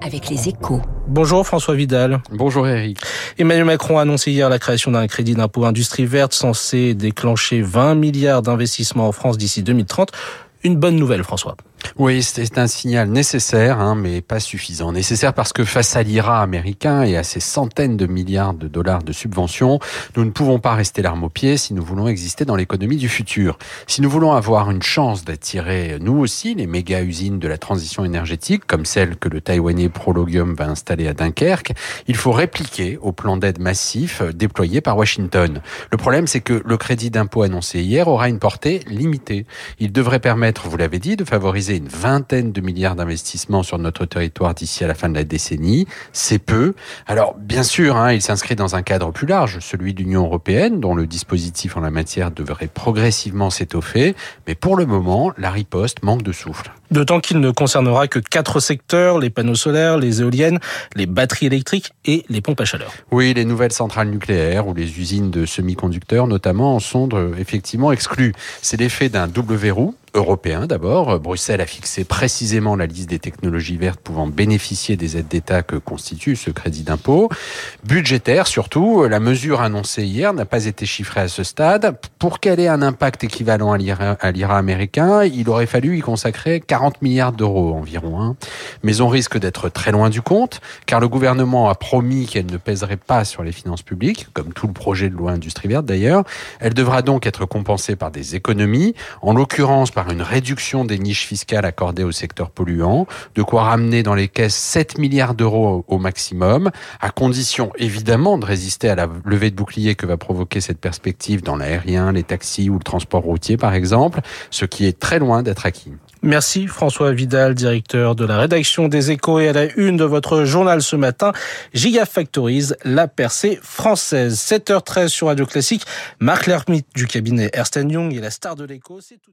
avec les échos. Bonjour François Vidal. Bonjour Eric. Emmanuel Macron a annoncé hier la création d'un crédit d'impôt industrie verte censé déclencher 20 milliards d'investissements en France d'ici 2030. Une bonne nouvelle François. Oui, c'est un signal nécessaire, hein, mais pas suffisant. Nécessaire parce que face à l'IRA américain et à ses centaines de milliards de dollars de subventions, nous ne pouvons pas rester l'arme au pied si nous voulons exister dans l'économie du futur. Si nous voulons avoir une chance d'attirer, nous aussi, les méga-usines de la transition énergétique, comme celle que le Taïwanais Prologium va installer à Dunkerque, il faut répliquer au plan d'aide massif déployé par Washington. Le problème, c'est que le crédit d'impôt annoncé hier aura une portée limitée. Il devrait permettre, vous l'avez dit, de favoriser une vingtaine de milliards d'investissements sur notre territoire d'ici à la fin de la décennie. C'est peu. Alors, bien sûr, hein, il s'inscrit dans un cadre plus large, celui de l'Union européenne, dont le dispositif en la matière devrait progressivement s'étoffer. Mais pour le moment, la riposte manque de souffle. D'autant qu'il ne concernera que quatre secteurs, les panneaux solaires, les éoliennes, les batteries électriques et les pompes à chaleur. Oui, les nouvelles centrales nucléaires ou les usines de semi-conducteurs notamment en sont euh, effectivement exclues. C'est l'effet d'un double verrou européen d'abord. Bruxelles a fixé précisément la liste des technologies vertes pouvant bénéficier des aides d'État que constitue ce crédit d'impôt. Budgétaire surtout, la mesure annoncée hier n'a pas été chiffrée à ce stade. Pour qu'elle ait un impact équivalent à l'IRA américain, il aurait fallu y consacrer 40 milliards d'euros environ. Hein. Mais on risque d'être très loin du compte, car le gouvernement a promis qu'elle ne pèserait pas sur les finances publiques, comme tout le projet de loi Industrie verte d'ailleurs. Elle devra donc être compensée par des économies, en l'occurrence par une réduction des niches fiscales accordées au secteur polluant, de quoi ramener dans les caisses 7 milliards d'euros au maximum, à condition évidemment de résister à la levée de bouclier que va provoquer cette perspective dans l'aérien, les taxis ou le transport routier par exemple, ce qui est très loin d'être acquis. Merci François Vidal, directeur de la rédaction des Échos et à la une de votre journal ce matin, Gigafactories, la percée française. 7h13 sur Radio Classique. Marc Lermite du cabinet Ernst Young et la star de l'Écho, c'est tout.